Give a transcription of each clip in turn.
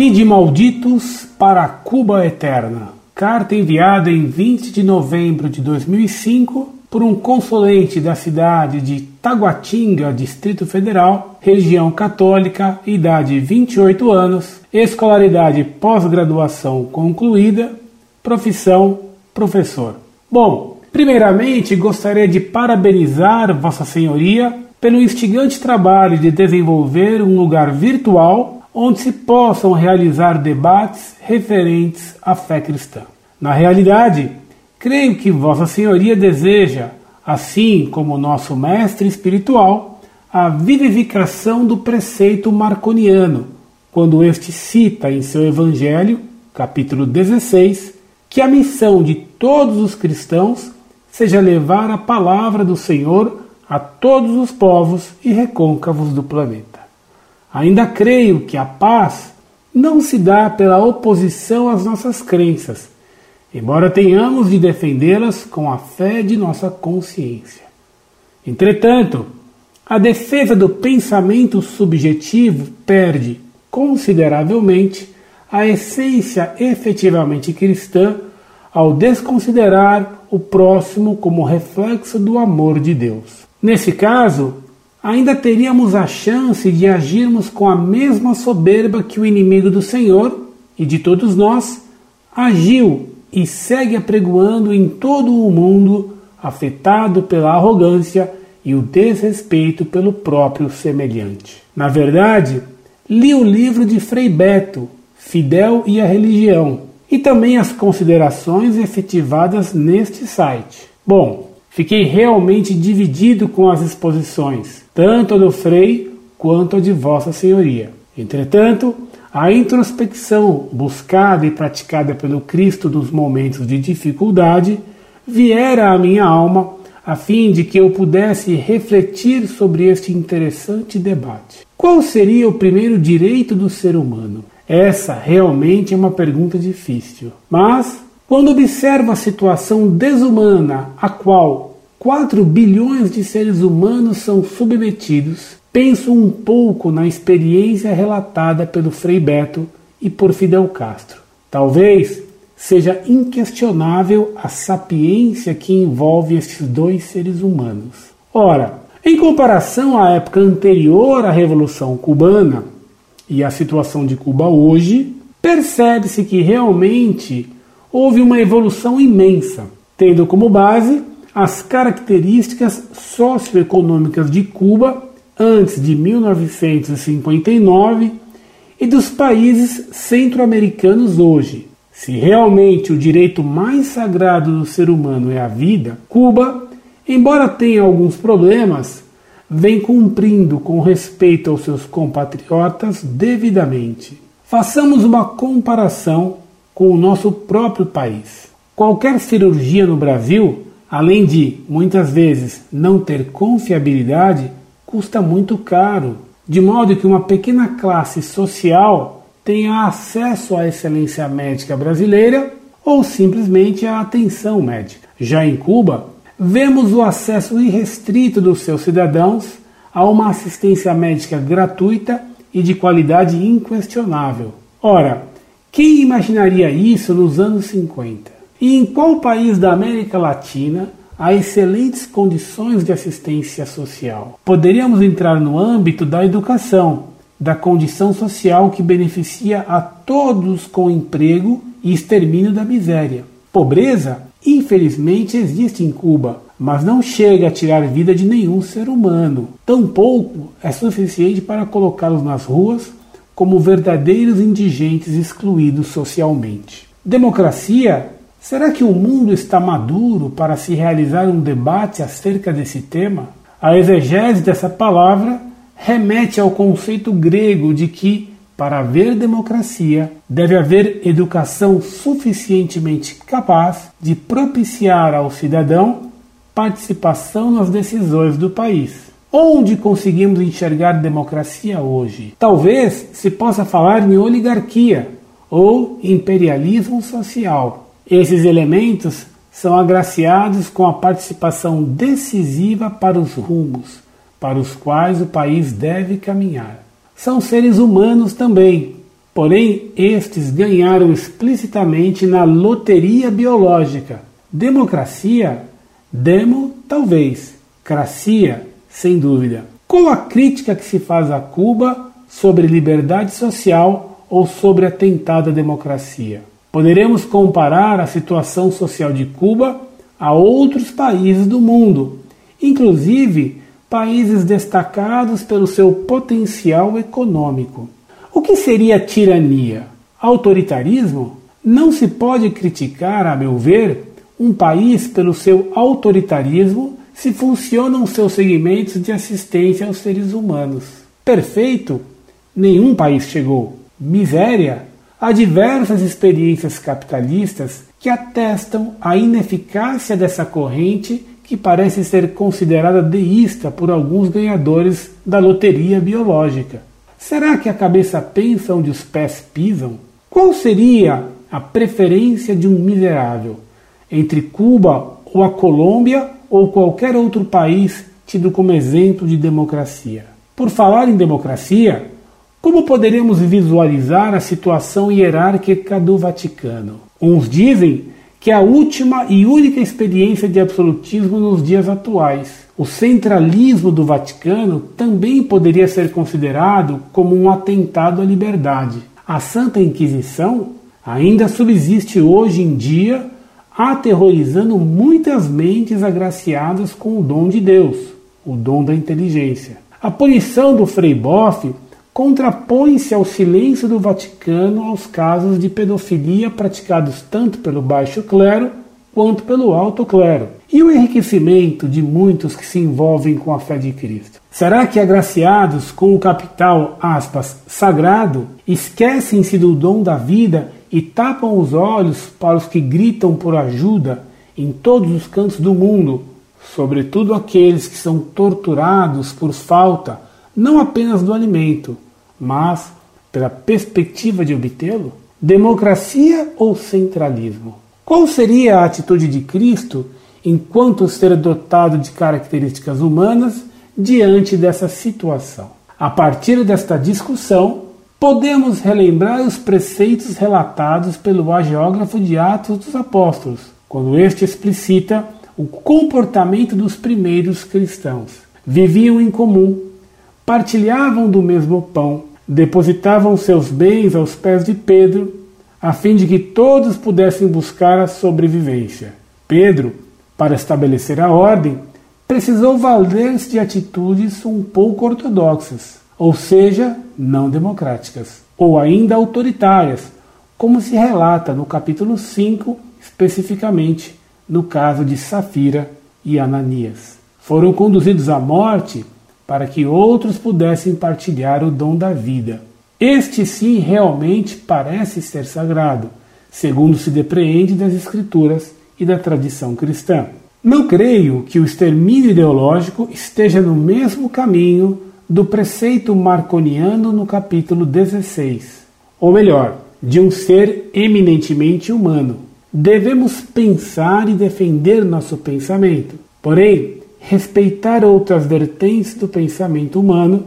E de malditos para Cuba Eterna. Carta enviada em 20 de novembro de 2005 por um consulente da cidade de Taguatinga, Distrito Federal, região católica, idade 28 anos, escolaridade pós-graduação concluída, profissão professor. Bom, primeiramente gostaria de parabenizar Vossa Senhoria pelo instigante trabalho de desenvolver um lugar virtual onde se possam realizar debates referentes à fé cristã. Na realidade, creio que Vossa Senhoria deseja, assim como nosso mestre espiritual, a vivificação do preceito marconiano, quando este cita em seu Evangelho, capítulo 16, que a missão de todos os cristãos seja levar a palavra do Senhor a todos os povos e recôncavos do planeta. Ainda creio que a paz não se dá pela oposição às nossas crenças, embora tenhamos de defendê-las com a fé de nossa consciência. Entretanto, a defesa do pensamento subjetivo perde consideravelmente a essência efetivamente cristã ao desconsiderar o próximo como reflexo do amor de Deus. Nesse caso, ainda teríamos a chance de agirmos com a mesma soberba que o inimigo do Senhor e de todos nós agiu e segue apregoando em todo o mundo, afetado pela arrogância e o desrespeito pelo próprio semelhante. Na verdade, li o livro de Frei Beto, Fidel e a Religião, e também as considerações efetivadas neste site. Bom, Fiquei realmente dividido com as exposições, tanto do Frei quanto de Vossa Senhoria. Entretanto, a introspecção buscada e praticada pelo Cristo dos momentos de dificuldade viera à minha alma a fim de que eu pudesse refletir sobre este interessante debate. Qual seria o primeiro direito do ser humano? Essa realmente é uma pergunta difícil, mas quando observo a situação desumana a qual 4 bilhões de seres humanos são submetidos, penso um pouco na experiência relatada pelo Frei Beto e por Fidel Castro. Talvez seja inquestionável a sapiência que envolve esses dois seres humanos. Ora, em comparação à época anterior à Revolução Cubana e à situação de Cuba hoje, percebe-se que realmente houve uma evolução imensa, tendo como base as características socioeconômicas de Cuba antes de 1959 e dos países centro-americanos hoje. Se realmente o direito mais sagrado do ser humano é a vida, Cuba, embora tenha alguns problemas, vem cumprindo com respeito aos seus compatriotas devidamente. Façamos uma comparação com o nosso próprio país. Qualquer cirurgia no Brasil, além de muitas vezes não ter confiabilidade, custa muito caro, de modo que uma pequena classe social tenha acesso à excelência médica brasileira ou simplesmente à atenção médica. Já em Cuba, vemos o acesso irrestrito dos seus cidadãos a uma assistência médica gratuita e de qualidade inquestionável. Ora, quem imaginaria isso nos anos 50? E em qual país da América Latina há excelentes condições de assistência social? Poderíamos entrar no âmbito da educação, da condição social que beneficia a todos com emprego e extermínio da miséria. Pobreza, infelizmente, existe em Cuba, mas não chega a tirar vida de nenhum ser humano. Tampouco é suficiente para colocá-los nas ruas como verdadeiros indigentes excluídos socialmente. Democracia? Será que o mundo está maduro para se realizar um debate acerca desse tema? A exegese dessa palavra remete ao conceito grego de que, para haver democracia, deve haver educação suficientemente capaz de propiciar ao cidadão participação nas decisões do país. Onde conseguimos enxergar democracia hoje? Talvez se possa falar em oligarquia ou imperialismo social. Esses elementos são agraciados com a participação decisiva para os rumos para os quais o país deve caminhar. São seres humanos também, Porém, estes ganharam explicitamente na loteria biológica. Democracia? Demo, talvez. Cracia, sem dúvida. Qual a crítica que se faz a Cuba sobre liberdade social ou sobre a tentada democracia? Poderemos comparar a situação social de Cuba a outros países do mundo, inclusive países destacados pelo seu potencial econômico. O que seria tirania? Autoritarismo? Não se pode criticar, a meu ver, um país pelo seu autoritarismo se funcionam seus segmentos de assistência aos seres humanos. Perfeito? Nenhum país chegou. Miséria? Há diversas experiências capitalistas que atestam a ineficácia dessa corrente que parece ser considerada deísta por alguns ganhadores da loteria biológica. Será que a cabeça pensa onde os pés pisam? Qual seria a preferência de um miserável entre Cuba ou a Colômbia ou qualquer outro país tido como exemplo de democracia? Por falar em democracia, como poderemos visualizar a situação hierárquica do Vaticano? Uns dizem que é a última e única experiência de absolutismo nos dias atuais. O centralismo do Vaticano também poderia ser considerado como um atentado à liberdade. A Santa Inquisição ainda subsiste hoje em dia, aterrorizando muitas mentes agraciadas com o dom de Deus, o dom da inteligência. A punição do Frei Boff contrapõe-se ao silêncio do Vaticano aos casos de pedofilia praticados tanto pelo baixo clero quanto pelo alto clero, e o enriquecimento de muitos que se envolvem com a fé de Cristo. Será que agraciados com o capital, aspas, sagrado, esquecem-se do dom da vida e tapam os olhos para os que gritam por ajuda em todos os cantos do mundo, sobretudo aqueles que são torturados por falta não apenas do alimento, mas pela perspectiva de obtê-lo? Democracia ou centralismo? Qual seria a atitude de Cristo enquanto ser dotado de características humanas diante dessa situação? A partir desta discussão, podemos relembrar os preceitos relatados pelo agiógrafo de Atos dos Apóstolos, quando este explicita o comportamento dos primeiros cristãos. Viviam em comum, partilhavam do mesmo pão, depositavam seus bens aos pés de Pedro, a fim de que todos pudessem buscar a sobrevivência. Pedro, para estabelecer a ordem, precisou valer-se de atitudes um pouco ortodoxas, ou seja, não democráticas, ou ainda autoritárias, como se relata no capítulo 5, especificamente no caso de Safira e Ananias. Foram conduzidos à morte para que outros pudessem partilhar o dom da vida. Este sim realmente parece ser sagrado, segundo se depreende das Escrituras e da tradição cristã. Não creio que o extermínio ideológico esteja no mesmo caminho do preceito marconiano no capítulo 16, ou melhor, de um ser eminentemente humano. Devemos pensar e defender nosso pensamento. Porém, respeitar outras vertentes do pensamento humano,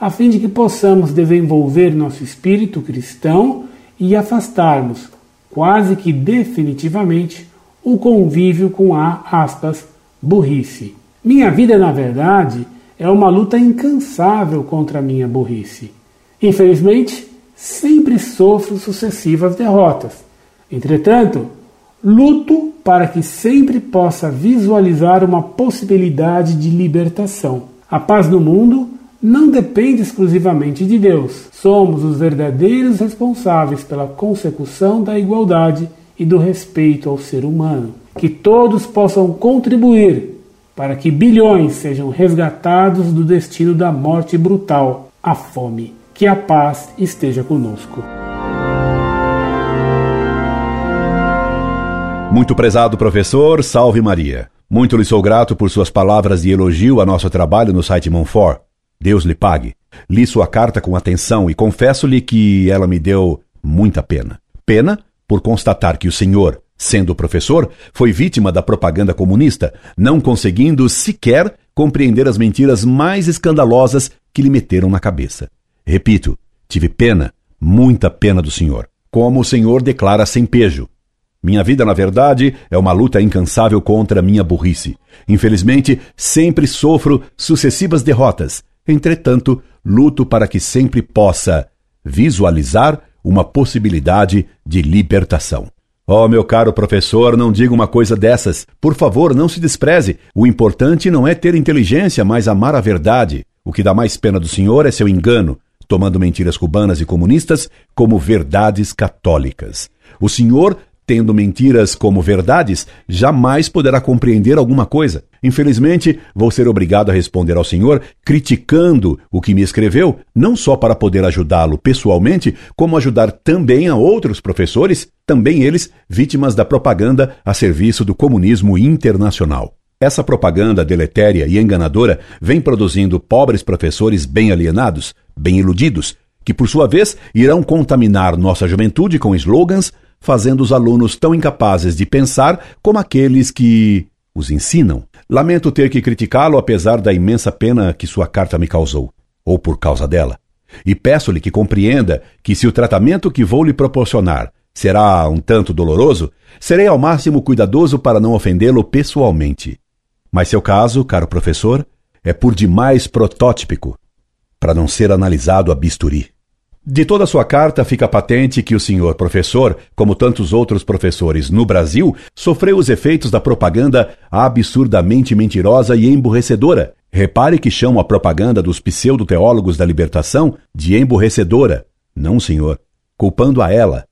a fim de que possamos desenvolver nosso espírito cristão e afastarmos, quase que definitivamente, o convívio com a aspas, burrice. Minha vida, na verdade, é uma luta incansável contra a minha burrice. Infelizmente, sempre sofro sucessivas derrotas. Entretanto, Luto para que sempre possa visualizar uma possibilidade de libertação. A paz no mundo não depende exclusivamente de Deus. Somos os verdadeiros responsáveis pela consecução da igualdade e do respeito ao ser humano. Que todos possam contribuir para que bilhões sejam resgatados do destino da morte brutal, a fome. Que a paz esteja conosco. Muito prezado professor, salve Maria. Muito lhe sou grato por suas palavras de elogio a nosso trabalho no site Monfort. Deus lhe pague. Li sua carta com atenção e confesso-lhe que ela me deu muita pena. Pena por constatar que o senhor, sendo professor, foi vítima da propaganda comunista, não conseguindo sequer compreender as mentiras mais escandalosas que lhe meteram na cabeça. Repito, tive pena muita pena do senhor. Como o senhor declara sem pejo. Minha vida, na verdade, é uma luta incansável contra minha burrice. Infelizmente, sempre sofro sucessivas derrotas. Entretanto, luto para que sempre possa visualizar uma possibilidade de libertação. Oh, meu caro professor, não diga uma coisa dessas. Por favor, não se despreze. O importante não é ter inteligência, mas amar a verdade. O que dá mais pena do senhor é seu engano, tomando mentiras cubanas e comunistas como verdades católicas. O senhor tendo mentiras como verdades, jamais poderá compreender alguma coisa. Infelizmente, vou ser obrigado a responder ao senhor criticando o que me escreveu, não só para poder ajudá-lo pessoalmente, como ajudar também a outros professores, também eles vítimas da propaganda a serviço do comunismo internacional. Essa propaganda deletéria e enganadora vem produzindo pobres professores bem alienados, bem iludidos, que por sua vez irão contaminar nossa juventude com slogans fazendo os alunos tão incapazes de pensar como aqueles que os ensinam. Lamento ter que criticá-lo apesar da imensa pena que sua carta me causou, ou por causa dela. E peço-lhe que compreenda que se o tratamento que vou lhe proporcionar será um tanto doloroso, serei ao máximo cuidadoso para não ofendê-lo pessoalmente. Mas seu caso, caro professor, é por demais protótipico para não ser analisado a bisturi. De toda a sua carta fica patente que o senhor professor, como tantos outros professores no Brasil, sofreu os efeitos da propaganda absurdamente mentirosa e emburrecedora. Repare que chamam a propaganda dos pseudo-teólogos da libertação de emburrecedora. Não, senhor. Culpando a ela,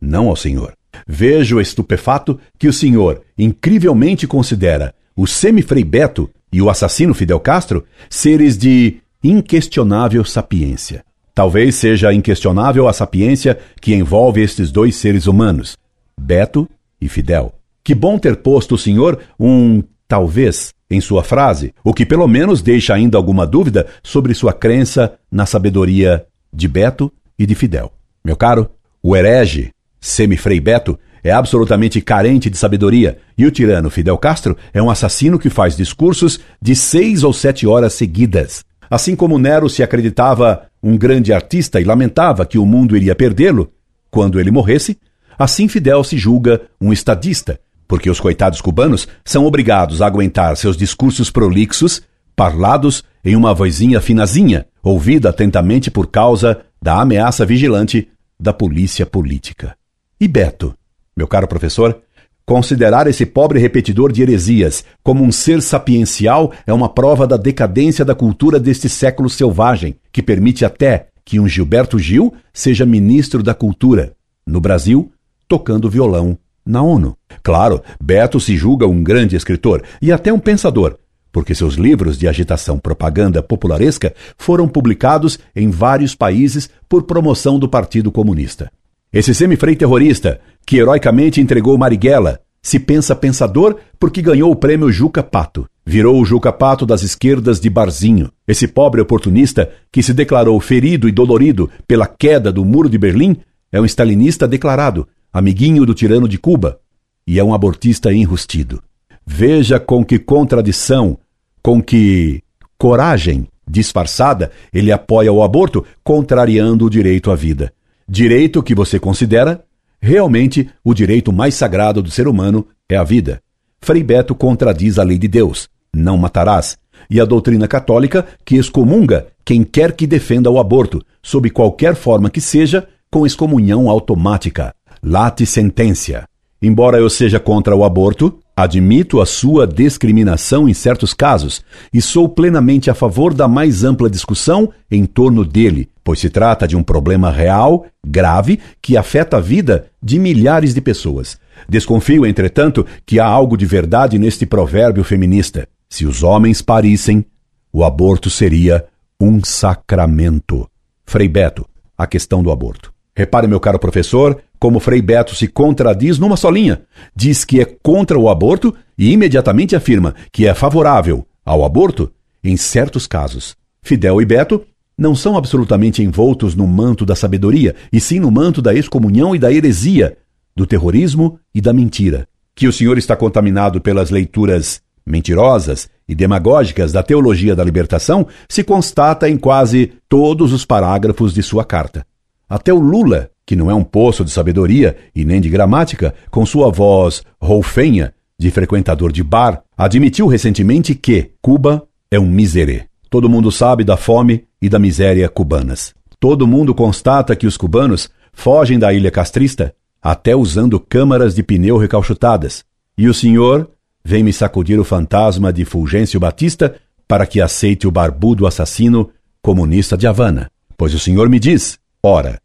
não ao senhor. Vejo estupefato que o senhor incrivelmente considera o semifrei Beto e o assassino Fidel Castro seres de inquestionável sapiência. Talvez seja inquestionável a sapiência que envolve estes dois seres humanos, Beto e Fidel. Que bom ter posto o senhor um talvez em sua frase, o que pelo menos deixa ainda alguma dúvida sobre sua crença na sabedoria de Beto e de Fidel. Meu caro, o herege, semifrei Beto, é absolutamente carente de sabedoria e o tirano Fidel Castro é um assassino que faz discursos de seis ou sete horas seguidas. Assim como Nero se acreditava um grande artista e lamentava que o mundo iria perdê-lo quando ele morresse, assim Fidel se julga um estadista, porque os coitados cubanos são obrigados a aguentar seus discursos prolixos, parlados em uma vozinha finazinha, ouvida atentamente por causa da ameaça vigilante da polícia política. E Beto, meu caro professor, Considerar esse pobre repetidor de heresias como um ser sapiencial é uma prova da decadência da cultura deste século selvagem, que permite até que um Gilberto Gil seja ministro da cultura, no Brasil, tocando violão na ONU. Claro, Beto se julga um grande escritor e até um pensador, porque seus livros de agitação propaganda popularesca foram publicados em vários países por promoção do Partido Comunista. Esse semifrei terrorista, que heroicamente entregou Marighella, se pensa pensador porque ganhou o prêmio Juca Pato. Virou o Juca Pato das esquerdas de Barzinho. Esse pobre oportunista, que se declarou ferido e dolorido pela queda do Muro de Berlim, é um stalinista declarado, amiguinho do tirano de Cuba, e é um abortista enrustido. Veja com que contradição, com que coragem disfarçada ele apoia o aborto, contrariando o direito à vida. Direito que você considera realmente o direito mais sagrado do ser humano é a vida. Frei Beto contradiz a lei de Deus, não matarás, e a doutrina católica que excomunga quem quer que defenda o aborto, sob qualquer forma que seja, com excomunhão automática. Late sentença. Embora eu seja contra o aborto, admito a sua discriminação em certos casos e sou plenamente a favor da mais ampla discussão em torno dele, pois se trata de um problema real, grave, que afeta a vida de milhares de pessoas. Desconfio, entretanto, que há algo de verdade neste provérbio feminista. Se os homens parissem, o aborto seria um sacramento. Frei Beto, a questão do aborto. Repare, meu caro professor, como Frei Beto se contradiz numa só linha. Diz que é contra o aborto e imediatamente afirma que é favorável ao aborto em certos casos. Fidel e Beto não são absolutamente envoltos no manto da sabedoria, e sim no manto da excomunhão e da heresia, do terrorismo e da mentira. Que o senhor está contaminado pelas leituras mentirosas e demagógicas da teologia da libertação se constata em quase todos os parágrafos de sua carta. Até o Lula, que não é um poço de sabedoria e nem de gramática, com sua voz rolfenha de frequentador de bar, admitiu recentemente que Cuba é um miserê. Todo mundo sabe da fome e da miséria cubanas. Todo mundo constata que os cubanos fogem da ilha castrista até usando câmaras de pneu recalchutadas. E o senhor vem me sacudir o fantasma de Fulgêncio Batista para que aceite o barbudo assassino comunista de Havana. Pois o senhor me diz, ora,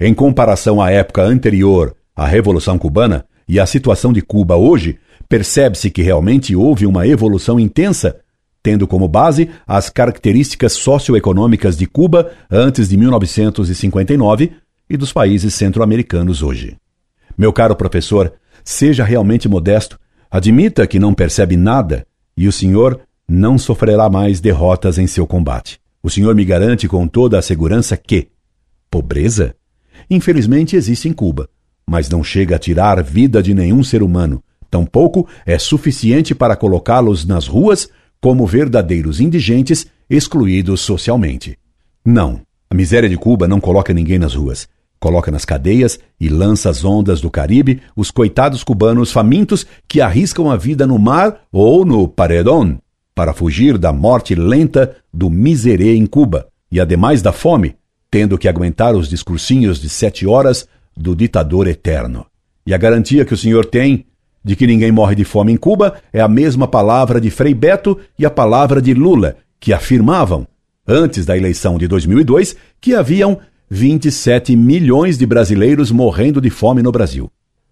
em comparação à época anterior à Revolução Cubana e à situação de Cuba hoje, percebe-se que realmente houve uma evolução intensa, tendo como base as características socioeconômicas de Cuba antes de 1959 e dos países centro-americanos hoje. Meu caro professor, seja realmente modesto, admita que não percebe nada e o senhor não sofrerá mais derrotas em seu combate. O senhor me garante com toda a segurança que pobreza infelizmente existe em Cuba, mas não chega a tirar vida de nenhum ser humano. Tampouco é suficiente para colocá-los nas ruas como verdadeiros indigentes excluídos socialmente. Não, a miséria de Cuba não coloca ninguém nas ruas. Coloca nas cadeias e lança as ondas do Caribe os coitados cubanos famintos que arriscam a vida no mar ou no paredão para fugir da morte lenta do miserê em Cuba e, ademais da fome, tendo que aguentar os discursinhos de sete horas do ditador eterno. E a garantia que o senhor tem de que ninguém morre de fome em Cuba é a mesma palavra de Frei Beto e a palavra de Lula, que afirmavam, antes da eleição de 2002, que haviam 27 milhões de brasileiros morrendo de fome no Brasil.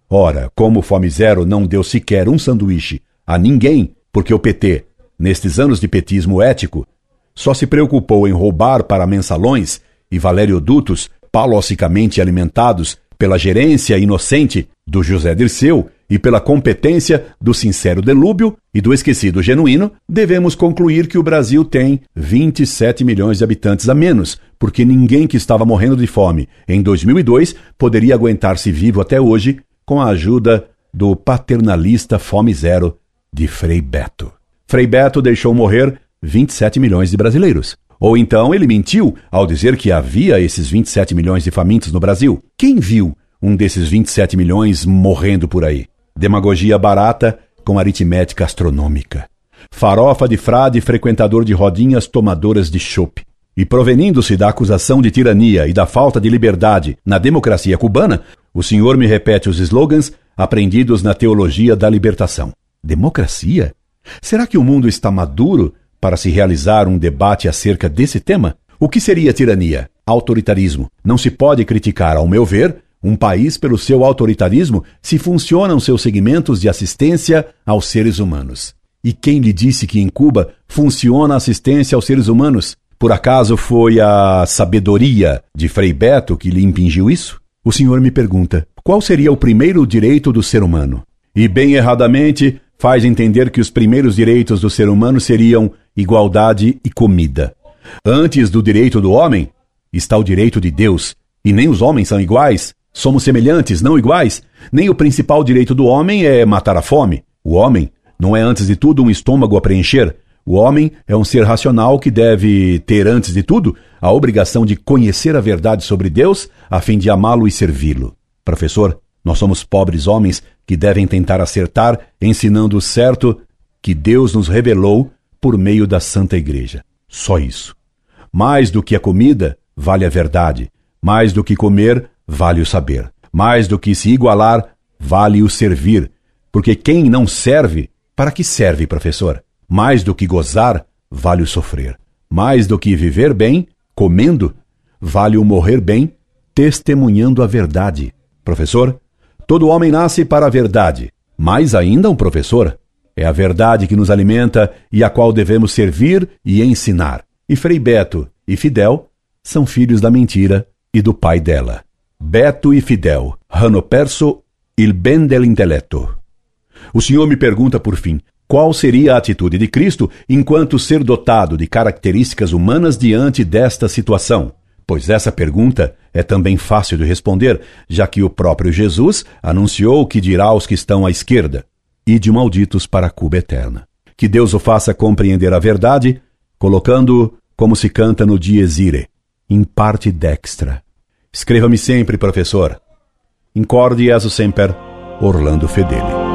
Ora, como Fome Zero não deu sequer um sanduíche a ninguém, porque o PT, nestes anos de petismo ético, só se preocupou em roubar para mensalões e Valério Dutos, palossicamente alimentados pela gerência inocente do José Dirceu e pela competência do sincero Delúbio e do esquecido genuíno, devemos concluir que o Brasil tem 27 milhões de habitantes a menos, porque ninguém que estava morrendo de fome em 2002 poderia aguentar-se vivo até hoje com a ajuda do paternalista Fome Zero de Frei Beto. Frei Beto deixou morrer 27 milhões de brasileiros. Ou então ele mentiu ao dizer que havia esses 27 milhões de famintos no Brasil. Quem viu um desses 27 milhões morrendo por aí? Demagogia barata com aritmética astronômica. Farofa de frade frequentador de rodinhas tomadoras de chope. E provenindo-se da acusação de tirania e da falta de liberdade na democracia cubana, o senhor me repete os slogans aprendidos na teologia da libertação. Democracia? Será que o mundo está maduro para se realizar um debate acerca desse tema? O que seria tirania? Autoritarismo. Não se pode criticar, ao meu ver, um país pelo seu autoritarismo se funcionam seus segmentos de assistência aos seres humanos. E quem lhe disse que em Cuba funciona a assistência aos seres humanos? Por acaso foi a sabedoria de Frei Beto que lhe impingiu isso? O senhor me pergunta: qual seria o primeiro direito do ser humano? E bem erradamente faz entender que os primeiros direitos do ser humano seriam igualdade e comida. Antes do direito do homem está o direito de Deus, e nem os homens são iguais. Somos semelhantes, não iguais. Nem o principal direito do homem é matar a fome. O homem não é, antes de tudo, um estômago a preencher. O homem é um ser racional que deve ter, antes de tudo, a obrigação de conhecer a verdade sobre Deus a fim de amá-lo e servi-lo. Professor, nós somos pobres homens que devem tentar acertar, ensinando o certo que Deus nos revelou por meio da Santa Igreja. Só isso. Mais do que a comida, vale a verdade. Mais do que comer, vale o saber. Mais do que se igualar, vale o servir. Porque quem não serve, para que serve, professor? Mais do que gozar, vale o sofrer. Mais do que viver bem, comendo, vale o morrer bem, testemunhando a verdade. Professor, todo homem nasce para a verdade. Mais ainda um professor. É a verdade que nos alimenta e a qual devemos servir e ensinar. E Frei Beto e Fidel são filhos da mentira e do pai dela. Beto e Fidel, hanno perso il ben dell'intelletto. O senhor me pergunta, por fim, qual seria a atitude de Cristo enquanto ser dotado de características humanas diante desta situação? Pois essa pergunta é também fácil de responder, já que o próprio Jesus anunciou que dirá aos que estão à esquerda e de malditos para a Cuba eterna. Que Deus o faça compreender a verdade, colocando como se canta no Dies Irae, in parte dextra, Escreva-me sempre, professor. Incorde Jesus Semper, Orlando Fedeli.